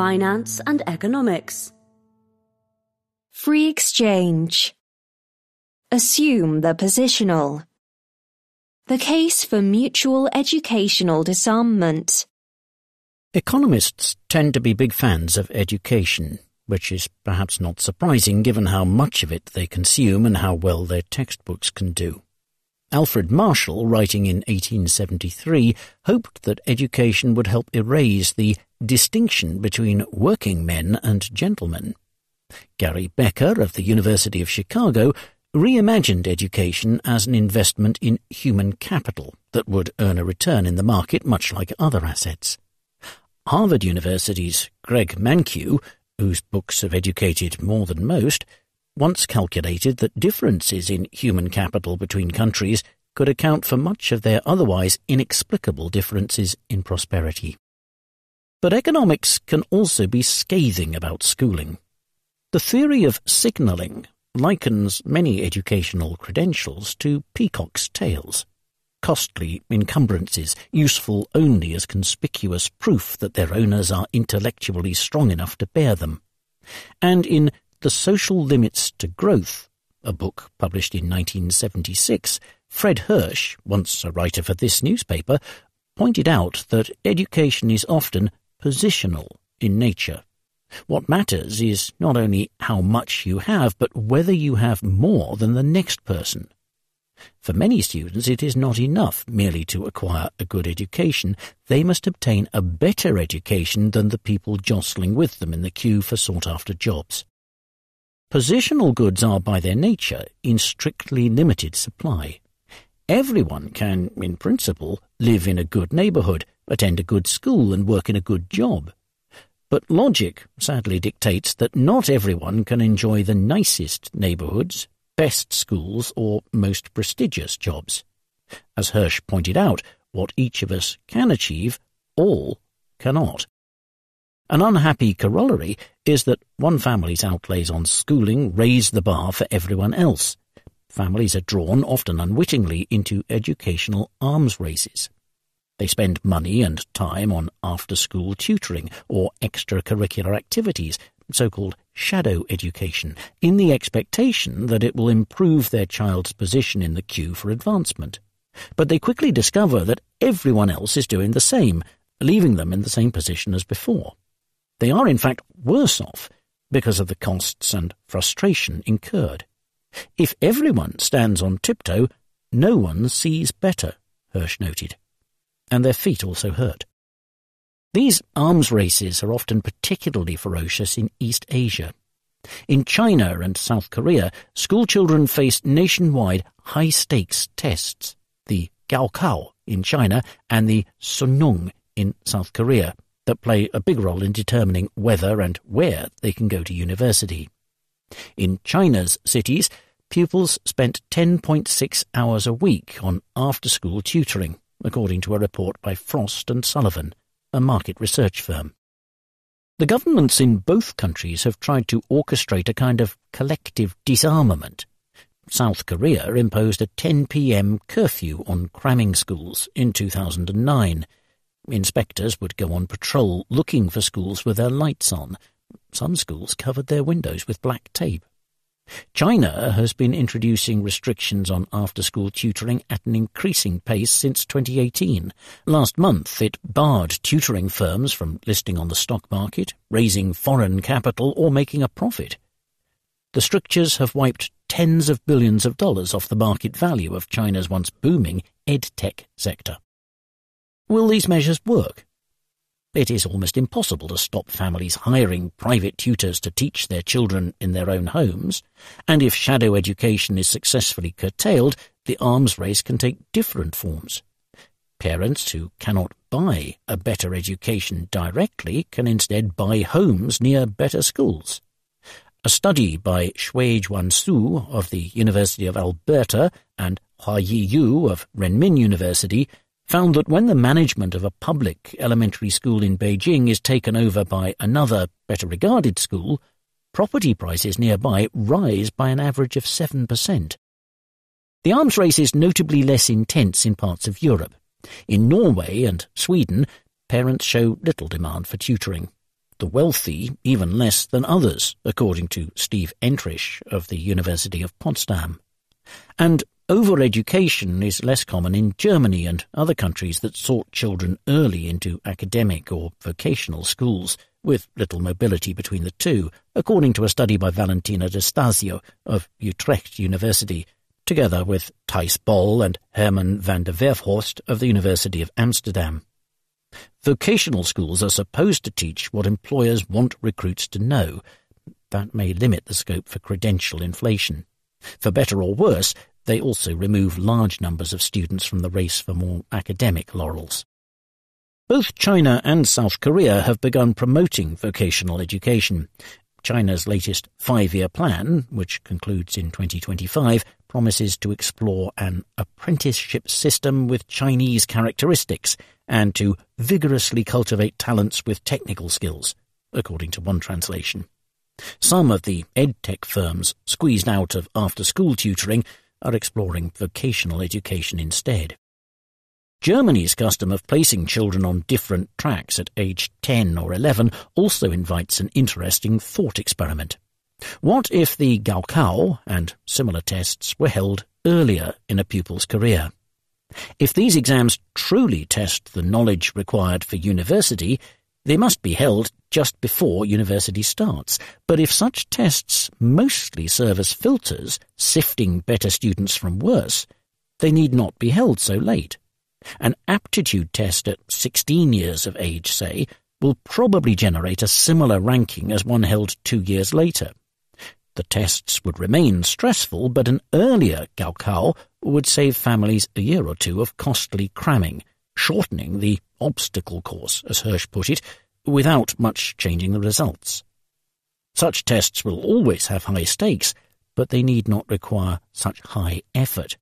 finance and economics. Free exchange. Assume the positional. The case for mutual educational disarmament. Economists tend to be big fans of education, which is perhaps not surprising given how much of it they consume and how well their textbooks can do. Alfred Marshall, writing in 1873, hoped that education would help erase the distinction between working men and gentlemen. Gary Becker of the University of Chicago reimagined education as an investment in human capital that would earn a return in the market much like other assets. Harvard University's Greg Mankiw, whose books have educated more than most, once calculated that differences in human capital between countries could account for much of their otherwise inexplicable differences in prosperity. But economics can also be scathing about schooling. The theory of signalling likens many educational credentials to peacock's tails, costly encumbrances useful only as conspicuous proof that their owners are intellectually strong enough to bear them. And in the Social Limits to Growth, a book published in 1976, Fred Hirsch, once a writer for this newspaper, pointed out that education is often positional in nature. What matters is not only how much you have, but whether you have more than the next person. For many students, it is not enough merely to acquire a good education. They must obtain a better education than the people jostling with them in the queue for sought-after jobs. Positional goods are by their nature in strictly limited supply. Everyone can, in principle, live in a good neighbourhood, attend a good school and work in a good job. But logic sadly dictates that not everyone can enjoy the nicest neighbourhoods, best schools or most prestigious jobs. As Hirsch pointed out, what each of us can achieve, all cannot. An unhappy corollary is that one family's outlays on schooling raise the bar for everyone else. Families are drawn, often unwittingly, into educational arms races. They spend money and time on after-school tutoring or extracurricular activities, so-called shadow education, in the expectation that it will improve their child's position in the queue for advancement. But they quickly discover that everyone else is doing the same, leaving them in the same position as before. They are in fact worse off because of the costs and frustration incurred. If everyone stands on tiptoe, no one sees better, Hirsch noted. And their feet also hurt. These arms races are often particularly ferocious in East Asia. In China and South Korea, schoolchildren face nationwide high-stakes tests, the Gaokao in China and the Suneung in South Korea, that play a big role in determining whether and where they can go to university. In China's cities, pupils spent 10.6 hours a week on after-school tutoring, according to a report by Frost and Sullivan, a market research firm. The governments in both countries have tried to orchestrate a kind of collective disarmament. South Korea imposed a 10 p.m. curfew on cramming schools in 2009. Inspectors would go on patrol looking for schools with their lights on. Some schools covered their windows with black tape. China has been introducing restrictions on after-school tutoring at an increasing pace since 2018. Last month, it barred tutoring firms from listing on the stock market, raising foreign capital, or making a profit. The strictures have wiped tens of billions of dollars off the market value of China's once booming ed-tech sector. Will these measures work? It is almost impossible to stop families hiring private tutors to teach their children in their own homes, and if shadow education is successfully curtailed, the arms race can take different forms. Parents who cannot buy a better education directly can instead buy homes near better schools. A study by Shui Juan-Su of the University of Alberta and Hua Yi-yu of Renmin University found that when the management of a public elementary school in Beijing is taken over by another, better regarded school, property prices nearby rise by an average of 7%. The arms race is notably less intense in parts of Europe. In Norway and Sweden, parents show little demand for tutoring. the wealthy even less than others, according to Steve Entrich of the University of Potsdam. And overeducation is less common in Germany and other countries that sort children early into academic or vocational schools, with little mobility between the two, according to a study by Valentina Di Stasio of Utrecht University, together with Thijs Bol and Herman van de Werfhorst of the University of Amsterdam. Vocational schools are supposed to teach what employers want recruits to know. That may limit the scope for credential inflation. For better or worse, they also remove large numbers of students from the race for more academic laurels. Both China and South Korea have begun promoting vocational education. China's latest five-year plan, which concludes in 2025, promises to explore an apprenticeship system with Chinese characteristics and to vigorously cultivate talents with technical skills, according to one translation. Some of the edtech firms squeezed out of after-school tutoring are exploring vocational education instead. Germany's custom of placing children on different tracks at age 10 or 11 also invites an interesting thought experiment. What if the Gaokao and similar tests were held earlier in a pupil's career? If these exams truly test the knowledge required for university, they must be held just before university starts. But if such tests mostly serve as filters, sifting better students from worse, they need not be held so late. An aptitude test at 16 years of age, say, will probably generate a similar ranking as one held two years later. The tests would remain stressful, but an earlier Gaokao would save families a year or two of costly cramming, shortening the obstacle course, as Hirsch put it, without much changing the results. Such tests will always have high stakes, but they need not require such high effort.